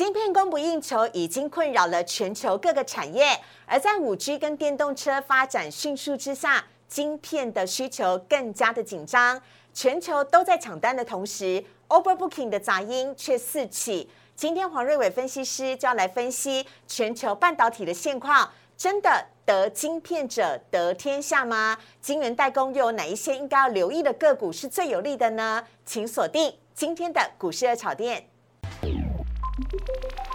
晶片供不应求已经困扰了全球各个产业，而在五 G 跟电动车发展迅速之下，晶片的需求更加的紧张。全球都在抢单的同时，overbooking 的杂音却四起。今天黄瑞伟分析师就要来分析全球半导体的现况，真的得晶片者得天下吗？晶圆代工又有哪一些应该要留意的个股是最有利的呢？请锁定今天的股市热炒店。thank you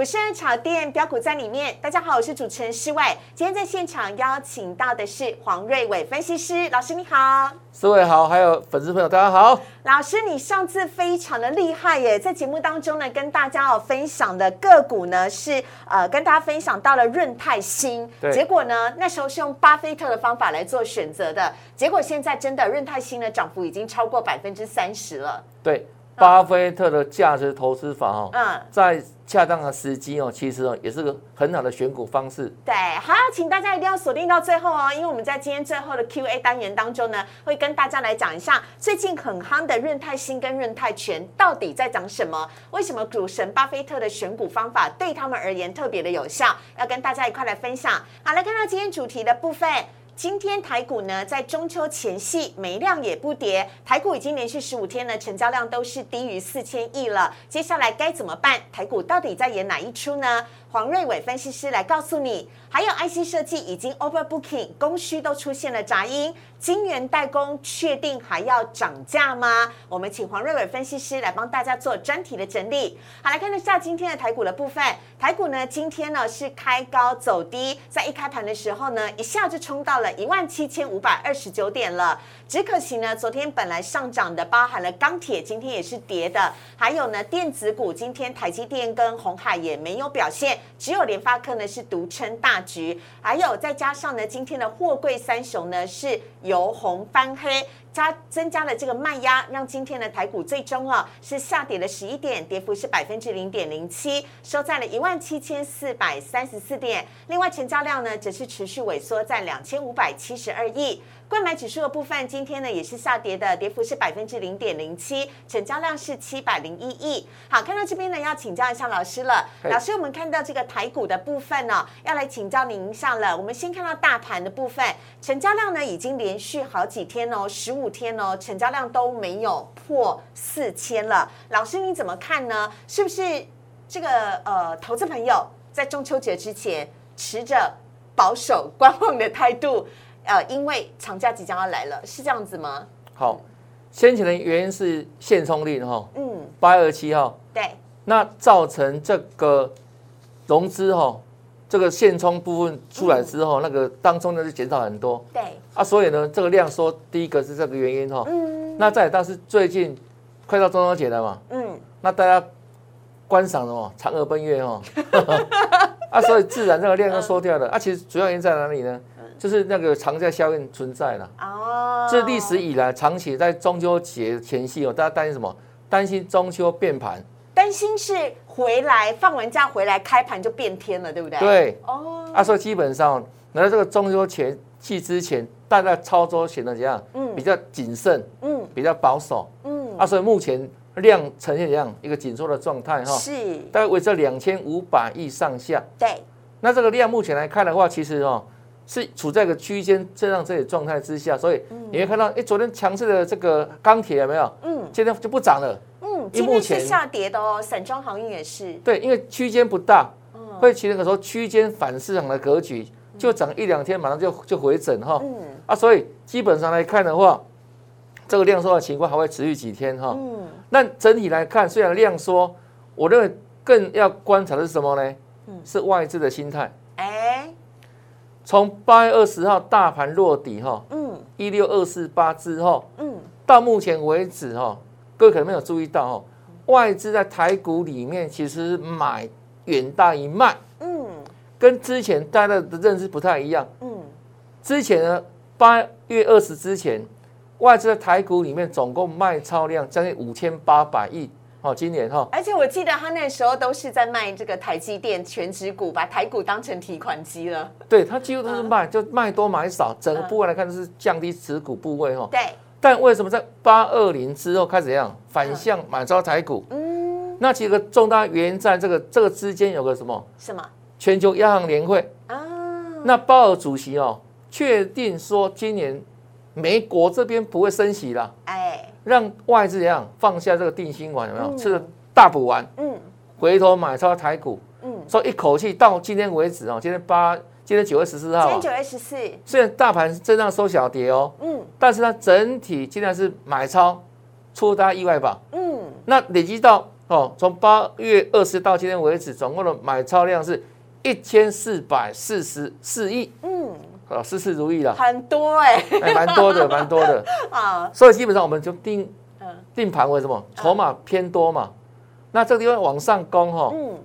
股市炒店标股在里面，大家好，我是主持人施伟。今天在现场邀请到的是黄瑞伟分析师老师，你好。施伟好，还有粉丝朋友大家好。老师，你上次非常的厉害耶，在节目当中呢，跟大家哦分享的个股呢是呃，跟大家分享到了润泰新。结果呢，那时候是用巴菲特的方法来做选择的，结果现在真的润泰新的涨幅已经超过百分之三十了。对。巴菲特的价值投资法哦，嗯，在恰当的时机哦，其实哦也是个很好的选股方式。对，好，请大家一定要锁定到最后哦，因为我们在今天最后的 Q&A 单元当中呢，会跟大家来讲一下最近很夯的润泰新跟润泰全到底在讲什么？为什么股神巴菲特的选股方法对他们而言特别的有效？要跟大家一块来分享。好，来看到今天主题的部分。今天台股呢，在中秋前夕没量也不跌，台股已经连续十五天呢，成交量都是低于四千亿了。接下来该怎么办？台股到底在演哪一出呢？黄瑞伟分析师来告诉你，还有 IC 设计已经 overbooking，供需都出现了杂音，晶圆代工确定还要涨价吗？我们请黄瑞伟分析师来帮大家做专题的整理。好，来看一下今天的台股的部分。台股呢，今天呢是开高走低，在一开盘的时候呢，一下就冲到了一万七千五百二十九点了。只可惜呢，昨天本来上涨的，包含了钢铁，今天也是跌的，还有呢电子股，今天台积电跟红海也没有表现。只有联发科呢是独撑大局，还有再加上呢，今天的货柜三雄呢是由红翻黑。加增加了这个卖压，让今天的台股最终啊是下跌了十一点，跌幅是百分之零点零七，收在了一万七千四百三十四点。另外成交量呢则是持续萎缩在两千五百七十二亿。购买指数的部分今天呢也是下跌的，跌幅是百分之零点零七，成交量是七百零一亿。好，看到这边呢要请教一下老师了。老师，我们看到这个台股的部分呢，要来请教您一下了。我们先看到大盘的部分，成交量呢已经连续好几天哦，十五。五天哦，成交量都没有破四千了。老师你怎么看呢？是不是这个呃，投资朋友在中秋节之前持着保守观望的态度？呃，因为长假即将要来了，是这样子吗？好，先前的原因是限冲令哈，嗯，八月二七号，对，那造成这个融资哈。这个现充部分出来之后，那个当中呢就减少很多。对。啊，所以呢，这个量缩，第一个是这个原因哈。嗯。那再，但是最近快到中秋节了嘛。嗯。那大家观赏了哦？嫦娥奔月哈。啊，所以自然这个量要缩掉了。啊，其实主要原因在哪里呢？就是那个长假效应存在了。哦。这历史以来，长期在中秋节前夕哦，大家担心什么？担心中秋变盘。担心是回来放完假回来开盘就变天了，对不对？对哦。啊，所以基本上来到这个中秋前期之前，大家操作显得怎样？嗯，比较谨慎，嗯，比较保守，嗯。啊，所以目前量呈现怎样一个紧缩的状态哈？是，大概维持两千五百亿上下。对。那这个量目前来看的话，其实哦是处在一个区间震荡这里状态之下，所以你会看到，哎，昨天强势的这个钢铁有没有？嗯，今天就不涨了。今天是下跌的哦，散装航运也是。对，因为区间不大，会形成个说区间反市场的格局，就涨一两天，马上就就回整哈。嗯。啊，所以基本上来看的话，这个量缩的情况还会持续几天哈。嗯。那整体来看，虽然量缩，我认为更要观察的是什么呢？嗯，是外资的心态。哎。从八月二十号大盘落底哈，嗯，一六二四八之后，嗯，到目前为止哈。各位可能没有注意到哦，外资在台股里面其实买远大于卖，嗯，跟之前大家的认知不太一样，嗯，之前呢八月二十之前，外资在台股里面总共卖超量将近五千八百亿，哦，今年哈，而且我记得他那时候都是在卖这个台积电全指股，把台股当成提款机了。对，他几乎都是卖，就卖多买少，整个部位来看是降低持股部位哈。对，但为什么在八二零之后开始怎样反向买超台股？嗯，那几个重大原因在这个这个之间有个什么？什么？全球央行年会啊？那鲍尔主席哦，确定说今年美国这边不会升息啦。哎。让外资一样放下这个定心丸？有没有吃了大补丸？嗯，回头买超台股。嗯，说一口气到今天为止哦，今天八，今天九月十四号。今天九月十四。虽然大盘震荡收小跌哦，嗯，但是它整体竟然是买超，出大意外吧？嗯，那累积到哦，从八月二十到今天为止，总共的买超量是一千四百四十四亿。嗯。啊，事事如意了，很多哎，哎，蛮多的，蛮多的。啊。所以基本上我们就定定盘为什么？筹码偏多嘛？那这个地方往上攻哈，嗯，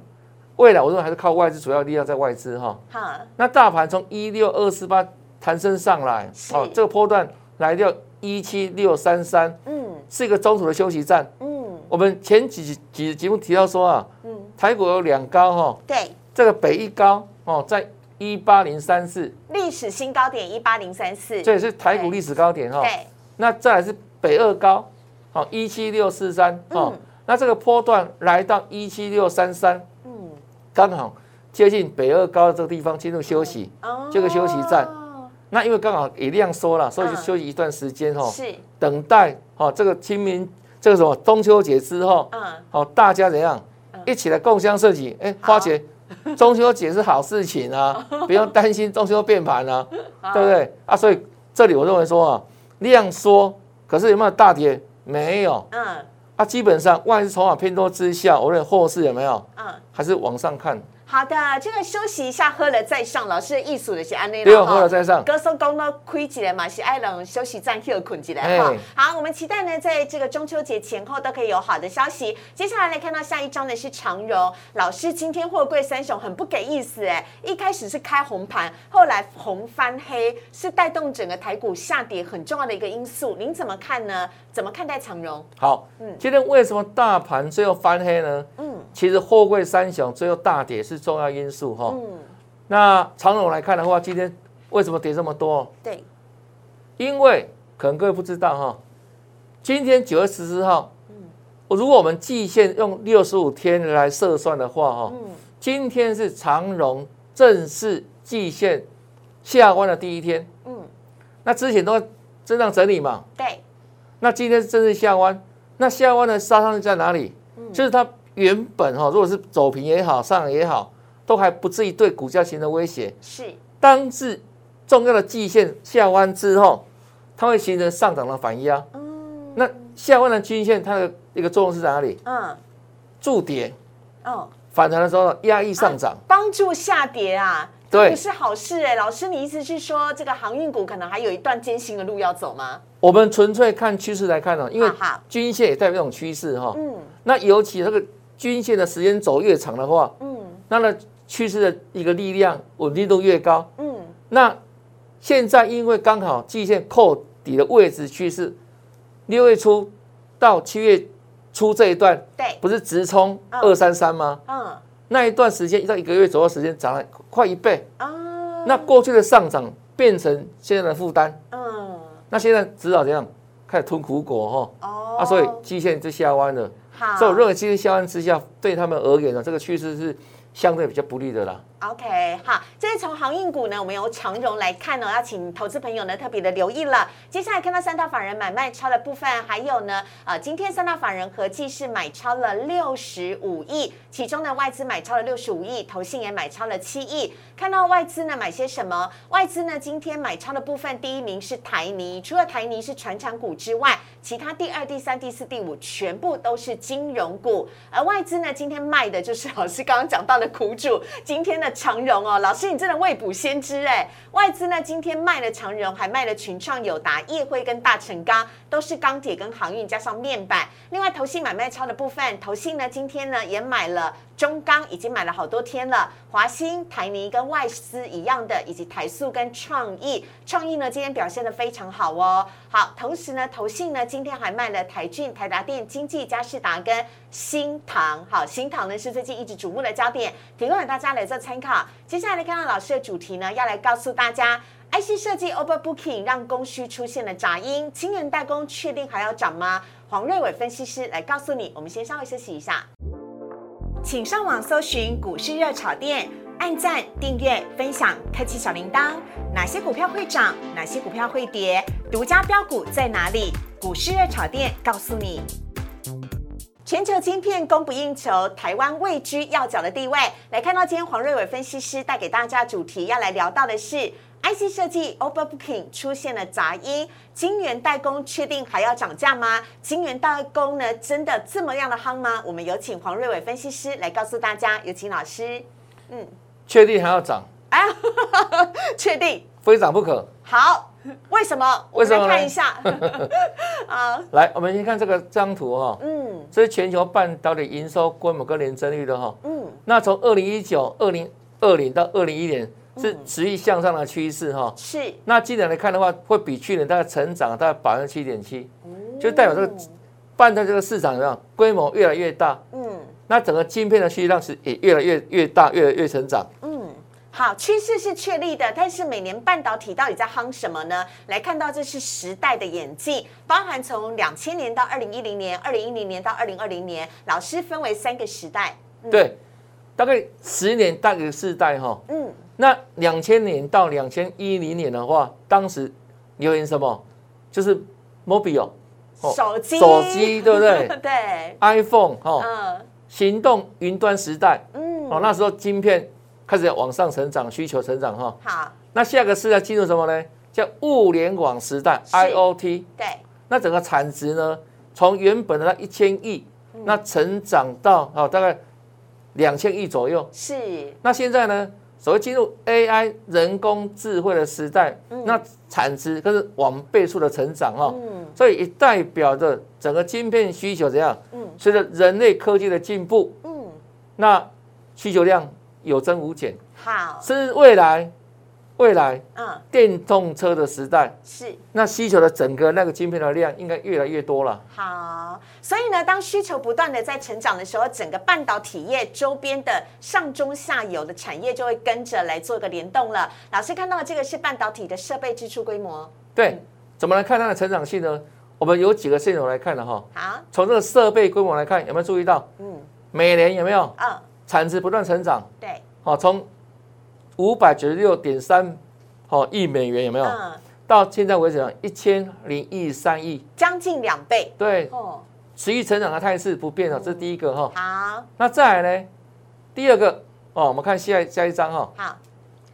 未来我认为还是靠外资，主要力量在外资哈。好，那大盘从一六二四八弹升上来，好，这个波段来到一七六三三，嗯，是一个中途的休息站，嗯，我们前几几节目提到说啊，嗯，台股有两高哈，对，这个北一高哦，在。一八零三四，历史新高点一八零三四，这也是台股历史高点哈。对，那再来是北二高，好一七六四三，哦，那这个波段来到一七六三三，嗯，刚好接近北二高的这个地方进入休息，这个休息站。那因为刚好也量缩了，所以就休息一段时间哈，是。等待哦这个清明这个什么中秋节之后，嗯，好大家怎样一起来共襄盛举，哎花钱。中秋节是好事情啊，不用担心中秋变盘啊，对不对啊？所以这里我认为说啊，量缩，可是有没有大跌？没有。嗯。啊，基本上外资筹码偏多之下，我认为后市有没有？嗯。还是往上看。好的，这个休息一下，喝了再上。老师的艺术的是安内对，喝了再上。歌手讲到亏起来嘛，是爱人休息站休困起来哈。好，我们期待呢，在这个中秋节前后都可以有好的消息。接下来来看到下一张的是长荣老师，今天货柜三雄很不给意思哎，一开始是开红盘，后来红翻黑，是带动整个台股下跌很重要的一个因素。您怎么看呢？怎么看待长荣？好，嗯，今天为什么大盘最后翻黑呢？嗯，其实货柜三雄最后大跌是重要因素哈。嗯，那长荣来看的话，今天为什么跌这么多？对，因为可能各位不知道哈，今天九月十四号，嗯，如果我们季线用六十五天来测算的话哈，嗯，今天是长荣正式季线下弯的第一天，嗯，那之前都震荡整理嘛，对。那今天是正式下弯，那下弯的杀伤力在哪里？就是它原本哈，如果是走平也好，上也好，都还不至于对股价形成威胁。是，当是重要的季线下弯之后，它会形成上涨的反压。嗯，那下弯的均线它的一个作用是在哪里？嗯，助跌。哦，反弹的时候压抑上涨，帮助下跌啊。对，是好事哎，老师，你意思是说这个航运股可能还有一段艰辛的路要走吗？我们纯粹看趋势来看呢，因为均线也代表一种趋势哈。嗯。那尤其这个均线的时间走越长的话，嗯，那呢趋势的一个力量稳定度越高。嗯。那现在因为刚好季线扣底的位置趋势，六月初到七月初这一段，对，不是直冲二三三吗？嗯。那一段时间，一到一个月左右时间，涨了快一倍啊！那过去的上涨变成现在的负担，嗯，那现在只好怎样开始吞苦果哈？哦，啊，所以基线就下弯了。所以我认为基线下弯之下，对他们而言呢，这个趋势是相对比较不利的啦。OK，好，这是从航运股呢，我们由长荣来看呢，要请投资朋友呢特别的留意了。接下来看到三大法人买卖超的部分，还有呢，呃，今天三大法人合计是买超了六十五亿，其中呢外资买超了六十五亿，投信也买超了七亿。看到外资呢买些什么？外资呢今天买超的部分，第一名是台泥，除了台泥是船产股之外，其他第二、第三、第四、第五全部都是金融股。而外资呢今天卖的就是老师刚刚讲到的苦主，今天呢的。长荣哦，老师你真的未卜先知哎！外资呢今天卖了长荣，还卖了群创、友达、叶辉跟大成钢，都是钢铁跟航运加上面板。另外投信买卖超的部分，投信呢今天呢也买了中钢已经买了好多天了，华兴、台泥跟外资一样的，以及台塑跟创意，创意呢今天表现的非常好哦。好，同时呢，投信呢今天还卖了台骏、台达电、经济、嘉士达跟新唐。好，新唐呢是最近一直瞩目的焦点，提供给大家来做参考。接下来看到老师的主题呢，要来告诉大家，IC 设计 Overbooking 让供需出现了杂音，晶圆代工确定还要涨吗？黄瑞伟分析师来告诉你。我们先稍微休息一下。请上网搜寻股市热炒店，按赞、订阅、分享，开启小铃铛。哪些股票会涨？哪些股票会跌？独家标股在哪里？股市热炒店告诉你。全球晶片供不应求，台湾位居要角的地位。来看到今天黄瑞伟分析师带给大家主题，要来聊到的是。IC 设计 Overbooking 出现了杂音，晶圆代工确定还要涨价吗？晶圆代工呢，真的这么样的夯吗？我们有请黄瑞伟分析师来告诉大家。有请老师。嗯，确定还要涨？啊，确定，非涨不可。好，为什么？为什么？看一下。啊，来，我们先看这个张图哈。嗯，这是全球半导体营收规模跟年增率的哈。嗯，那从二零一九、二零二零到二零一年。是持续向上的趋势哈，是。那今年来看的话，会比去年大概成长大概百分之七点七，就代表这个半导体这个市场上规模越来越大。嗯。那整个晶片的需求量是也越来越越大，越来越成长。嗯，好，趋势是确立的，但是每年半导体到底在夯什么呢？来看到这是时代的演进，包含从两千年到二零一零年，二零一零年到二零二零年，老师分为三个时代。对，大概十年大概四代哈。嗯。那两千年到两千一零年的话，当时流行什么？就是 mobile 手机，手机对不对？对，iPhone 哈，嗯，行动云端时代，嗯，哦，那时候晶片开始往上成长，需求成长哈。好，那下个时代进入什么呢？叫物联网时代，IOT。对，那整个产值呢，从原本的那一千亿，那成长到哦大概两千亿左右。是，那现在呢？所谓进入 AI 人工智慧的时代，那产值可是往倍数的成长哦，所以也代表着整个晶片需求怎样？随着人类科技的进步，那需求量有增无减，好，甚至未来。未来，嗯，电动车的时代是那需求的整个那个晶片的量应该越来越多了。好，所以呢，当需求不断的在成长的时候，整个半导体业周边的上中下游的产业就会跟着来做个联动了。老师看到的这个是半导体的设备支出规模。对，怎么来看它的成长性呢？我们有几个线索来看的哈。好，从这个设备规模来看，有没有注意到？嗯，每年有没有？嗯，产值不断成长。对，好，从五百九十六点三，好亿美元有没有？到现在为止，一千零一三亿，将近两倍。对，哦，持续成长的态势不变了，这是第一个哈。好，那再来呢？第二个哦，我们看下下一张哈。好，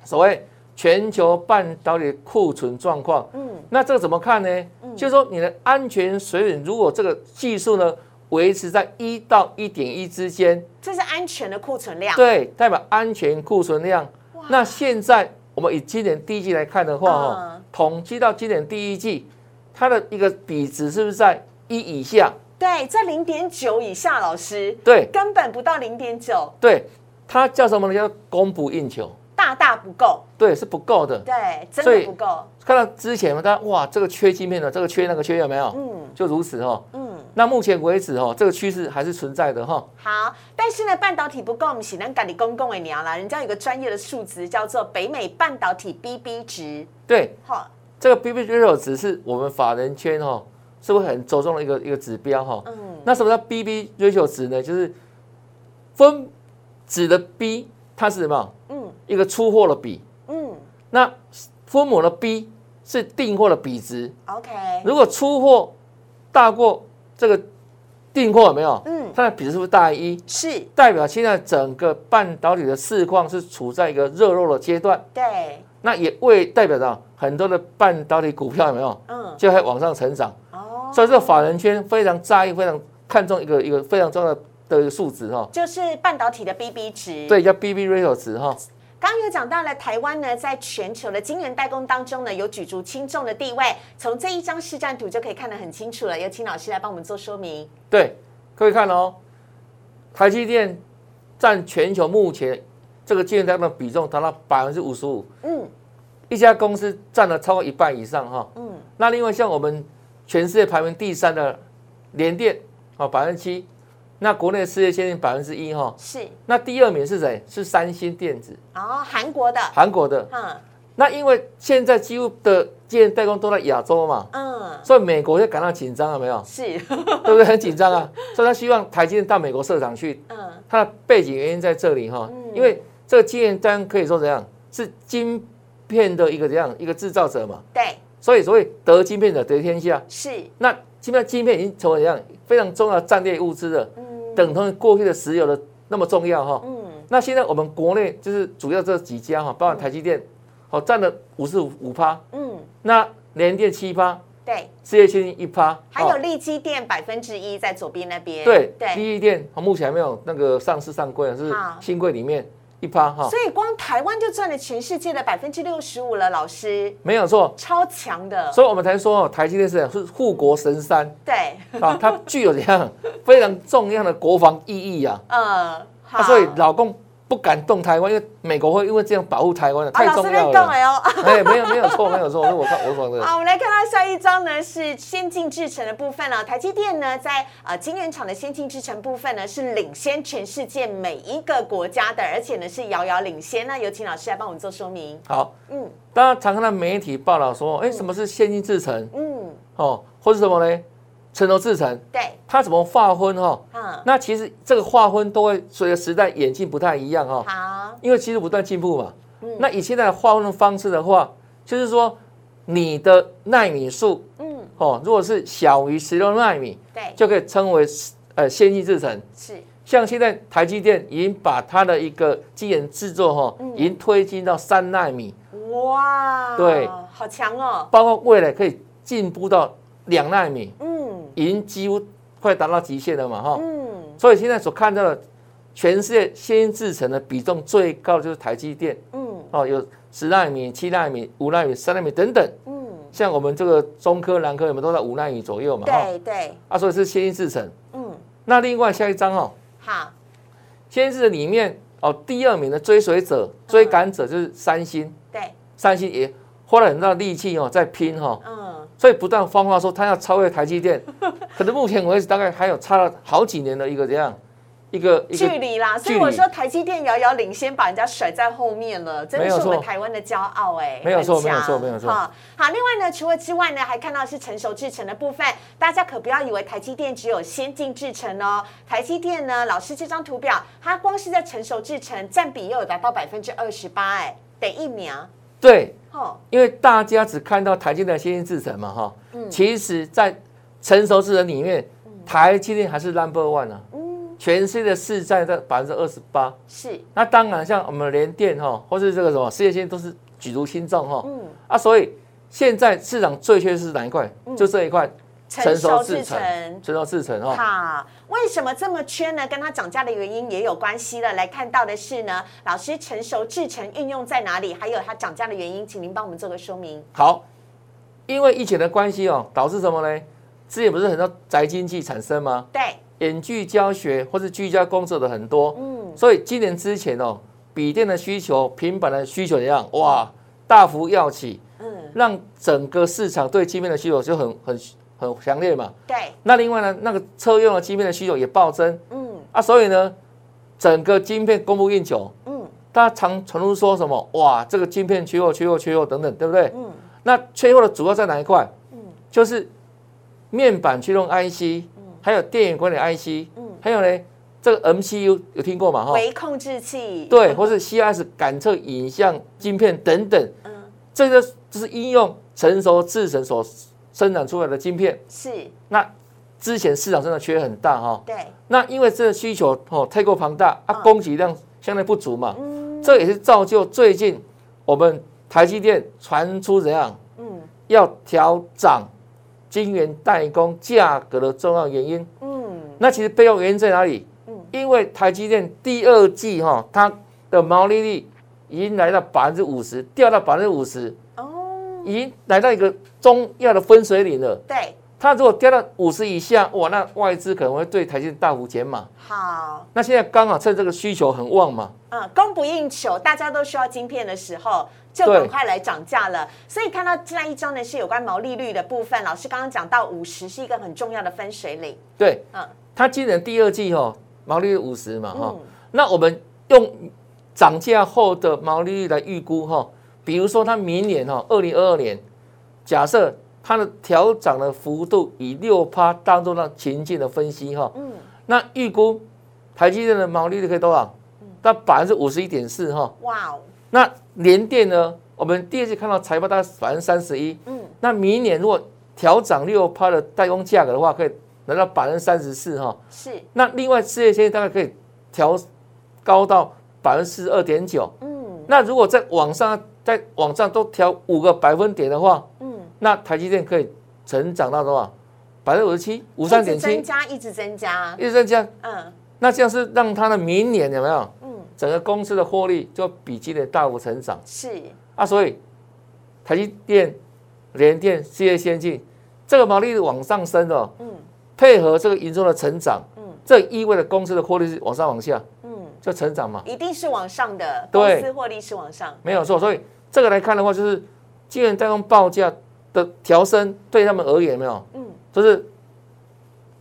所谓全球半导体库存状况，嗯，那这个怎么看呢？就是说你的安全水准，如果这个技术呢维持在一到一点一之间，这是安全的库存量。对，代表安全库存量。那现在我们以今年第一季来看的话，哈，统计到今年第一季，它的一个比值是不是在一以下？对，在零点九以下，老师。对，根本不到零点九。对，它叫什么呢？叫供不应求，大大不够。对，是不够的。对，真的不够。看到之前嘛，大家哇，这个缺晶片的，这个缺那个缺有没有？嗯，就如此哈。嗯。那目前为止哦，这个趋势还是存在的哈。好，但是呢，半导体不够，我们只能赶你公共的娘啦。人家有个专业的数值叫做北美半导体 BB 值。对，好，这个 BB 值只是我们法人圈哈，是不是很着重的一个一个指标哈？嗯。那什么叫 BB ratio 值呢？就是分子的 B，它是什么？嗯，一个出货的比。嗯。那分母的 B 是订货的比值。OK。如果出货大过这个订货有没有？嗯，它的比值是不是大于一？是，代表现在整个半导体的市况是处在一个热络的阶段。对，那也为代表着很多的半导体股票有没有？嗯，就在往上成长。哦，所以这个法人圈非常在意、非常看重一个一个非常重要的的一个数值哈，就是半导体的 BB 值。对，叫 BB ratio 值哈。刚刚有讲到了台湾呢，在全球的晶圆代工当中呢，有举足轻重的地位。从这一张示战图就可以看得很清楚了。有请老师来帮我们做说明。对，各位看哦，台积电占全球目前这个晶圆代工的比重达到百分之五十五，嗯一家公司占了超过一半以上哈。嗯，那另外像我们全世界排名第三的联电，啊百分之七，那国内世界先进百分之一哈。是。那第二名是谁？是三星电子，哦，韩国的，韩国的。嗯。那因为现在几乎的晶圆代工都在亚洲嘛，嗯，所以美国就感到紧张了没有？是，对不对？很紧张啊，所以他希望台积电到美国设厂去。嗯。它的背景原因在这里哈，嗯。因为这个晶圆单可以说怎样，是晶片的一个怎样？一个制造者嘛，对，所以所谓得晶片者得天下。是，那基本上晶片已经成为怎样？非常重要的战略物资了，嗯等同于过去的石油的那么重要哈。嗯。那现在我们国内就是主要这几家哈，包括台积电，好占了五十五五趴，嗯，那联电七趴，对，世界先进一趴，哦还有利基电百分之一在左边那边，对对，第一电目前还没有那个上市上柜，是新柜里面一趴哈，所以光台湾就占了全世界的百分之六十五了，老师。没有错。超强的，所以我们才说哦，台积电是是护国神山。对，啊，它具有怎样非常重要的国防意义啊。嗯，好，啊，所以老公不敢动台湾，因为美国会因为这样保护台湾的，啊，太重要了。哎，没有没有错，没有错，是我看我说的。好，我们来看到下一张呢，是先进制程的部分了。台积电呢，在呃晶圆厂的先进制程部分呢，是领先全世界每一个国家的，而且呢是遥遥领先。那有请老师来帮我们做说明。好，嗯大家常看到媒体报道说，哎，什么是先进制程嗯，哦，或是什么呢？成熟制成，对，它怎么划分哈？嗯，那其实这个划分都会随着时代演进不太一样哈，好，因为技术不断进步嘛。嗯。那以现在的划分的方式的话，就是说你的纳米数嗯，哦，如果是小于十六纳米，对，就可以称为呃先进制程。是，像现在台积电已经把它的一个基研制作哈，嗯。已经推进到三纳米，哇，对，好强哦，包括未来可以进步到两纳米，嗯。已经几乎快达到极限了嘛哈。嗯，所以现在所看到的全世界先进制程的比重最高的就是台积电嗯。哦，有十纳米、七纳米、五纳米、三纳米等等。嗯，像我们这个中科、南科，我们都在五纳米左右嘛哈。对对，啊，所以是先进制程。嗯，那另外下一张哦，好，先进制程里面哦，第二名的追随者、追赶者就是三星，对，三星也花了很大的力气哦，在拼哈、哦，嗯，所以不断放话说它要超越台积电，可能目前为止大概还有差了好几年的一个这样一个距离啦，所以我说台积电遥遥领先，把人家甩在后面了，真的是我们台湾的骄傲哎，没有错没有错没有错。哈好，另外呢，除了之外呢，还看到是成熟制程的部分，大家可不要以为台积电只有先进制程哦，台积电呢，老师这张图表，它光是在成熟制程占比又有达到百分之二十八，哎，得一秒，对，哦，因为大家只看到台积电的先进制程嘛哈，嗯。其实在成熟制程里面，台积电还是 number one 啊，嗯，全世界的市占在百分之二十八。是，那当然，像我们联电哈，或是这个什么世界先进都是举足轻重哈。嗯，啊，所以现在市场最缺是哪一块？就这一块成熟制成。成熟制成哦。好，为什么这么缺呢？跟它涨价的原因也有关系了。来看到的是呢，老师成熟制成运用在哪里，还有它涨价的原因，请您帮我们做个说明。好，因为疫情的关系哦，导致什么呢？之前不是很多宅经济产生吗？对，远距教学或是居家工作的很多，嗯，所以今年之前哦，笔电的需求、平板的需求怎样？哇，大幅要起，嗯，让整个市场对晶片的需求就很很很强烈嘛。对，那另外呢，那个车用的晶片的需求也暴增。嗯。啊，所以呢，整个晶片供不应求，嗯。大家常传出说什么哇，这个晶片缺货、缺货、缺货等等，对不对？嗯。那缺货的主要在哪一块？嗯。就是面板驱动 IC，嗯。还有电源管理 IC，嗯，还有呢，这个 MCU 有听过吗？哈，微控制器，对，或是 CIS 感测影像晶片等等，嗯，这个就是应用成熟制程所生产出来的晶片。是，那之前市场真的缺很大哈，对，那因为这个需求哦太过庞大啊，嗯供给量相对不足嘛，嗯。这也是造就最近我们台积电传出怎样嗯。要调涨晶圆代工价格的重要原因。嗯。那其实背后原因在哪里？嗯。因为台积电第二季哈，它的毛利率已经来到百分之五十，掉到百分之五十，哦，已经来到一个重要的分水岭了。对，它如果掉到五十以下，哇，那外资可能会对台积电大幅减码。好，那现在刚好趁这个需求很旺嘛，嗯，供不应求，大家都需要晶片的时候，就对赶快来涨价了。所以看到这一张呢是有关毛利率的部分，老师刚刚讲到五十是一个很重要的分水岭。对，嗯它今年第二季哈、毛利率五十嘛哈、嗯那我们用涨价后的毛利率来预估哈、比如说它明年哈二零二二年，假设它的调涨的幅度以六趴当做那情境的分析哈、嗯，那预估台积电的毛利率可以多少？到百分之五十一点四哈。哇哦，那联电呢？我们第二次看到财报大概百分之三十一，嗯，那明年如果调涨六趴的代工价格的话，可以拿到百分之三十四哈。是，那另外事业线大概可以调高到百分之四十二点九。嗯那如果在往上在往上都调五个百分点的话，嗯，那台积电可以成长到多少？百分之五十七，五三点七。增，加，一直增加，一直增加。嗯。那这样是让它的明年有没有？嗯，整个公司的获利就比今年大幅成长。是，啊？所以台积电、联电、事业先进这个毛利率往上升哦，嗯。配合这个营收的成长，嗯。这意味着公司的获利是往上往下。嗯，就成长嘛，一定是往上的，公司获利是往上，没有错。所以这个来看的话，就是晶圆代工报价的调升对他们而言，有没有，嗯，就是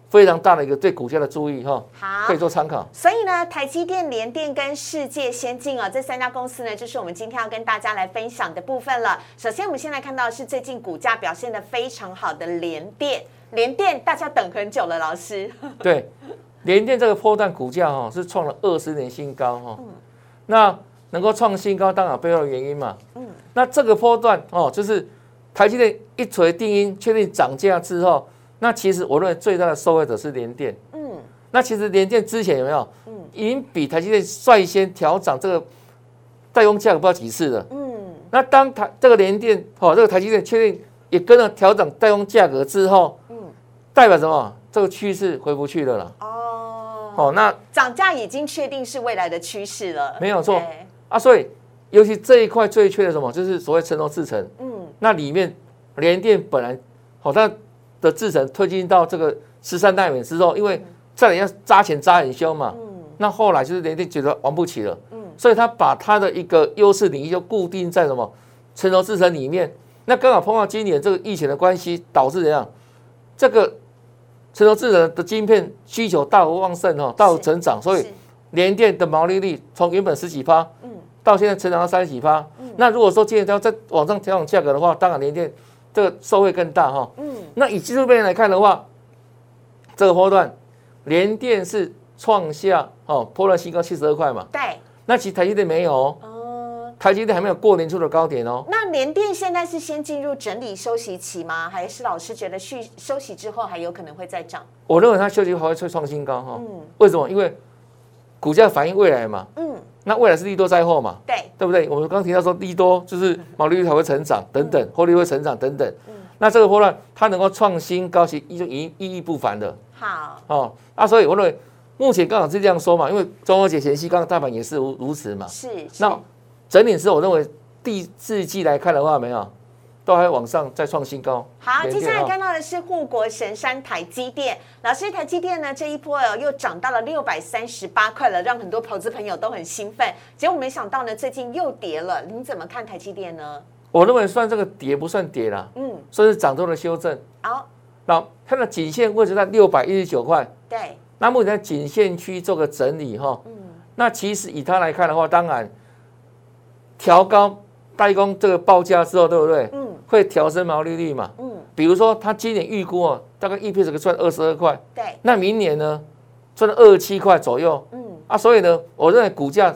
非常大的一个对股价的注意哈，好可以。做参考。所以呢，台积电、联电跟世界先进啊，这三家公司呢，就是我们今天要跟大家来分享的部分了。首先，我们先来看到的是最近股价表现的非常好的联电，联电大家等很久了，老师。对，联电这个波段股价哈是创了二十年新高哈，那能够创新高，当然背后的原因嘛，嗯。那这个波段哦，就是台积电一锤定音，确定涨价之后，那其实我认为最大的受害者是联电。嗯。那其实联电之前有没有嗯。已经比台积电率先调涨这个代工价格不知道几次了？嗯，那当台这个联电哦，这个台积电确定也跟着调整代工价格之后，嗯。代表什么？这个趋势回不去了啦。哦，哦，那涨价已经确定是未来的趋势了，没有错。啊，所以尤其这一块最缺的什么，就是所谓成熟制程。嗯。那里面联电本来好、它的制程推进到这个十三代元之后，因为再来要扎钱扎很凶嘛，嗯。那后来就是联电觉得玩不起了，嗯。所以他把它的一个优势领域就固定在什么成熟制程里面。那刚好碰到今年这个疫情的关系，导致怎样？这个成熟制程的晶片需求大幅旺盛哦，大幅成长，所以是联电的毛利率从原本十几趴，嗯到现在成长到三十几趴。那如果说今天要再往上调整价格的话，当然联电这个受惠更大哈。嗯那以技术面来看的话，这个波段联电是创下哦波段新高七十二块嘛。对，那其实台积电没有台积电还没有过年初的高点哦。那联电现在是先进入整理休息期吗？还是老师觉得续休息之后还有可能会再涨？我认为它休息还会再创新高哈。嗯为什么？因为股价反映未来嘛，嗯，那未来是利多在后嘛。对，对不对？我们刚刚提到说利多就是毛利率才会成长等等，获利会成长等等。嗯那这个波段它能够创新高，其实就意意义不凡的好，哦。那，所以我认为目前刚好是这样说嘛，因为中秋节前夕，刚刚大盘也是如如此嘛。是，是那整理是我认为第四季来看的话，没有都还往上再创新高。好，接下来看到的是护国神山台积电。老师，台积电呢这一波哦又涨到了六百三十八块了，让很多投资朋友都很兴奋。结果没想到呢，最近又跌了。您怎么看台积电呢？我认为算这个跌不算跌啦，嗯，算是涨多的修正。好，那它的颈线位置在六百一十九块，对，那目前在颈线区做个整理哈。嗯那其实以它来看的话，当然调高代工这个报价之后，对不对？嗯。会调升毛利率嘛？嗯，比如说，他今年预估哦，大概 EPS 可以赚二十二块，对，那明年呢，赚二十七块左右。嗯。啊。所以呢，我认为股价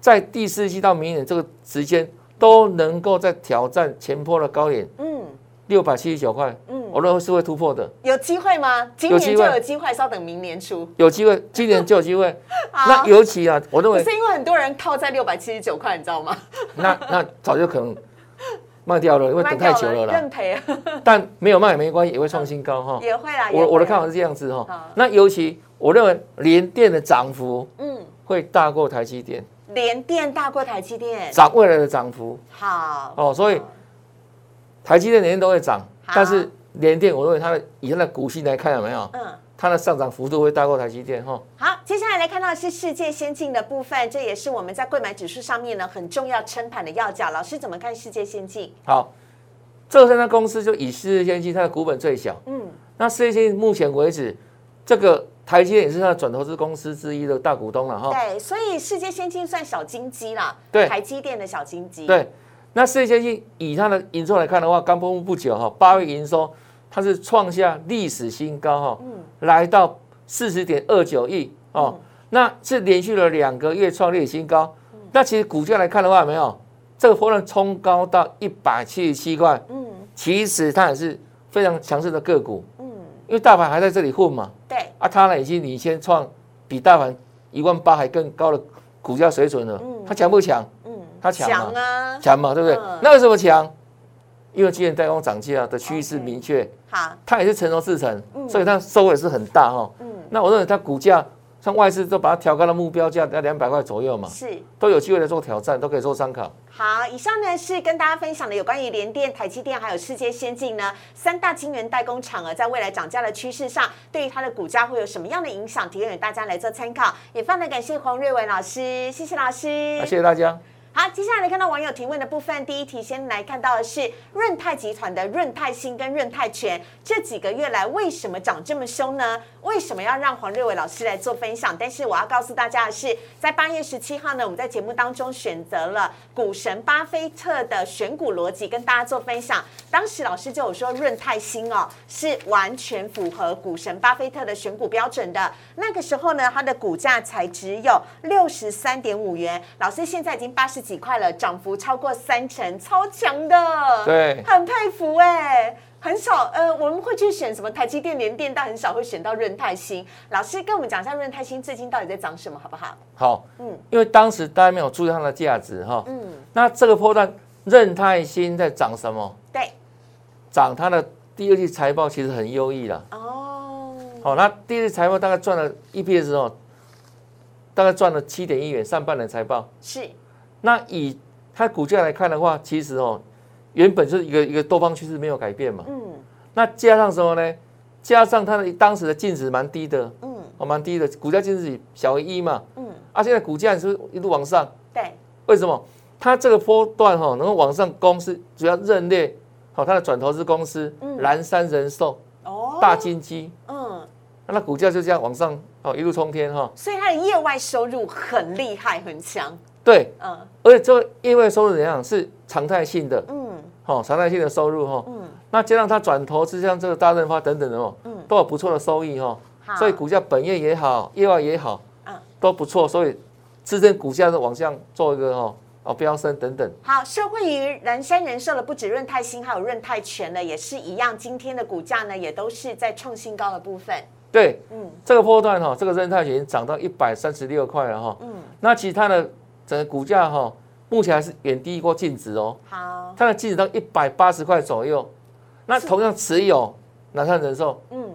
在第四季到明年这个时间都能够在挑战前坡的高点嗯。六百七十九块，嗯，我认为是会突破的，有机会吗？今年就有机会稍等明年初。有机会，今年就有机会。那尤其啊，我认为可是因为很多人套在六百七十九块，你知道吗？那那早就可能卖掉了，因为等太久了啦。认赔 但没有卖也没关系，也会创新高哈。也会啦。我我的看法是这样子哈。那尤其我认为联电的涨幅嗯，会大过台积电，联电大过台积电，涨未来的涨幅好哦，所以台积电年年都会涨，但是联电，我认为它的以它的股性来看有没有？嗯。它的上涨幅度会大过台积电哈。好，接下来来看到的是世界先进的部分，这也是我们在贵买指数上面呢很重要撑盘的要角。老师怎么看世界先进？好，这三家公司就以世界先进，它的股本最小。嗯。那世界先进目前为止，这个台积电也是它的转投资公司之一的大股东了哈。对，所以世界先进算小金鸡啦。对。台积电的小金鸡。对。那世界先进以它的营收来看的话，刚公布不久哈，八月营收。它是创下历史新高哈，来到四十点二九亿哦，那是连续了两个月创历史新高。那其实股价来看的话，没有？这个波段冲高到一百七十七块，嗯，其实它也是非常强势的个股，嗯，因为大盘还在这里混嘛，对，啊，它呢已经领先创比大盘一万八还更高的股价水准了，嗯，它强不强？嗯，它强啊，强嘛，对不对？那为什么强？因为今年代工涨价的趋势明确，好，它也是成熟制成，所以它收尾是很大哈。嗯，那我认为它股价，像外资都把它调高到目标价在两百块左右嘛，是，都有机会来做挑战，都可以做参考。好，以上呢是跟大家分享的有关于联电、台积电还有世界先进呢三大晶圆代工厂啊，在未来涨价的趋势上，对于它的股价会有什么样的影响，提供给大家来做参考。也非常感谢黄瑞文老师，谢谢老师，谢谢大家。好，接下来看到网友提问的部分，第一题先来看到的是润泰集团的润泰新跟润泰全这几个月来为什么涨这么凶呢？为什么要让黄瑞伟老师来做分享？但是我要告诉大家的是，在八月十七号呢，我们在节目当中选择了股神巴菲特的选股逻辑跟大家做分享。当时老师就有说润泰新哦是完全符合股神巴菲特的选股标准的。那个时候呢，它的股价才只有六十三点五元，老师现在已经八十。几块了，涨幅超过三成，超强的，对，很佩服哎，很少呃，我们会去选什么台积电、联电，但很少会选到润泰新。老师跟我们讲一下润泰新最近到底在涨什么，好不好？好，嗯，因为当时大家没有注意它的价值哈，嗯，那这个波段润泰新在涨什么？对，涨它的第二季财报其实很优异了哦，好，那第二季财报大概赚了 EPS 哦，大概赚了七点一元，上半年财报。是。那以它股价来看的话，其实哦，原本就是一个一个多方趋势没有改变嘛。嗯。那加上什么呢？加上它的当时的净值蛮低的。嗯。哦，蛮低的，股价净值小于一嘛。嗯。啊，现在股价是一路往上。对。为什么？它这个波段哈能够往上攻，是主要认列好它的转投资公司，蓝山人寿，哦，大金鸡。嗯。那股价就这样往上哦，一路冲天哈。所以它的业外收入很厉害，很强。对，嗯，而且这个业外收入怎样是常态性的，嗯，好，常态性的收入哈，嗯，那加上它转投资像这个大润发等等的哦，嗯，都有不错的收益哈，所以股价本业也好，意外也好，嗯，都不错，所以支撑股价的往上做一个哦，哦飙升等等。好，社会于人山人寿的不止润泰新，还有润泰全呢也是一样，今天的股价呢也都是在创新高的部分。对，嗯，这个波段哈，这个润泰已经涨到一百三十六块了哈，嗯，那其他的。整个股价哈，目前还是远低过净值哦。好，它的净值到一百八十块左右。那同样持有南山人寿，嗯，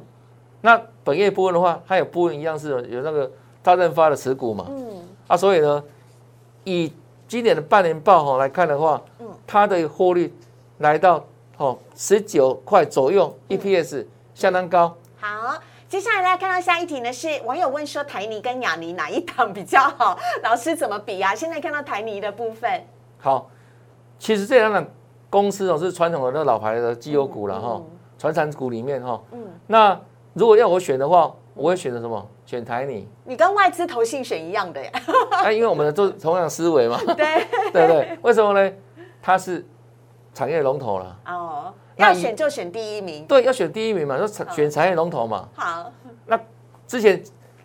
那本业部分的话，它有部分一样是有有那个大润发的持股嘛。嗯，啊，所以呢，以今年的半年报哈来看的话，嗯，它的获利来到哦十九块左右，EPS 相当高。好。接下来大家看到下一题呢，是网友问说台泥跟雅尼哪一档比较好？老师怎么比呀？现在看到台泥的部分。好，其实这两档公司哦是传统的那老牌的绩优股了哈，传产股里面哈。嗯。那如果要我选的话，我会选择什么？选台泥。你跟外资投信选一样的呀？啊，因为我们都同样思维嘛。对。对对？为什么呢？它是产业龙头了。哦。要选就选第一名，对，要选第一名嘛，就选产业龙头嘛。好，那之前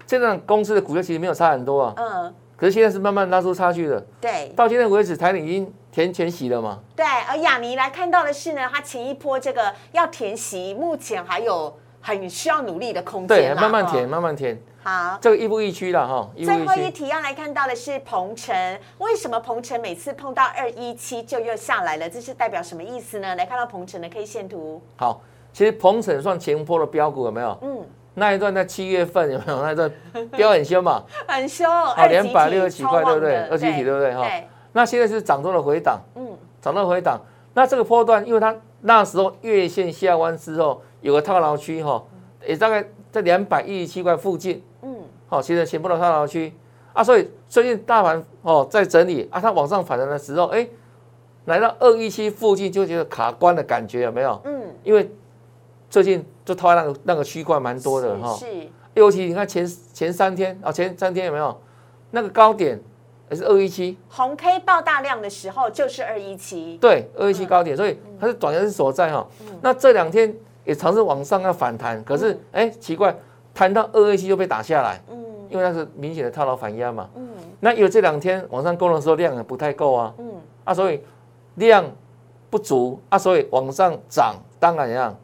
这样公司的股价其实没有差很多啊，嗯，可是现在是慢慢拉出差距的。对，到今天为止，台里已经填全席了嘛。对，而亚尼来看到的是呢，它前一波这个要填席，目前还有很需要努力的空间。对，慢慢填，慢慢填。好，这个亦步亦趋了哈。最后一题要来看到的是鹏程，为什么鹏程每次碰到二一七就又下来了？这是代表什么意思呢？来看到鹏程的 K 线图。好，其实鹏程算前坡的标股有没有？嗯，那一段在七月份有没有？那一段标很凶嘛？很凶，好，两百六十几块，对不对？二级体对不对？哈，那现在是涨多的回档，嗯，涨多回档。那这个波段，因为它那时候月线下弯之后有个套牢区哈，也大概在两百一十七块附近，嗯，好，其实前波的套牢区啊，所以最近大盘哦在整理啊，它往上反弹的时候，哎，来到二一七附近就觉得卡关的感觉有没有？嗯，因为最近就套那个那个区块蛮多的哈，是，尤其你看前前三天啊，前三天有没有？那个高点？也是二一七，红 K 爆大量的时候就是二一七，对，二一七高点，所以它是短线所在哈。那这两天也尝试往上要反弹，可是哎，奇怪，弹到二 A 七就被打下来，嗯，因为那是明显的套牢反压嘛，嗯，那因为这两天往上攻的时候量也不太够啊，嗯，啊，所以量不足啊，所以往上涨当然一样。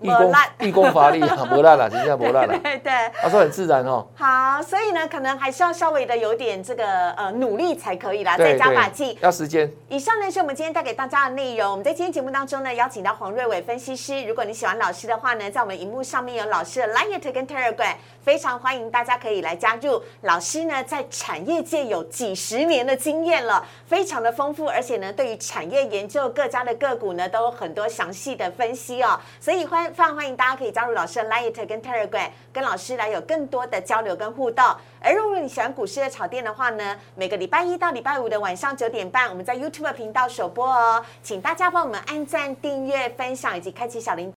欲功欲功乏力啊，磨烂了，真正磨烂了。对对，他说很自然哦。好，所以呢，可能还是要稍微的有点这个呃努力才可以啦，再加把劲。要时间。以上呢是我们今天带给大家的内容。我们在今天节目当中呢，邀请到黄瑞伟分析师。如果你喜欢老师的话呢，在我们荧幕上面有老师的 Line 跟 Telegram，非常欢迎大家可以来加入。老师呢在产业界有几十年的经验了，非常的丰富，而且呢对于产业研究各家的个股呢都有很多详细的分析哦。所以欢非常欢迎大家可以。加入老师的 Line 跟 Telegram，跟老师来有更多的交流跟互动。而如果你喜欢股市的炒店的话呢，每个礼拜一到礼拜五的晚上九点半，我们在 YouTube 频道首播哦，请大家帮我们按赞、订阅、分享以及开启小铃。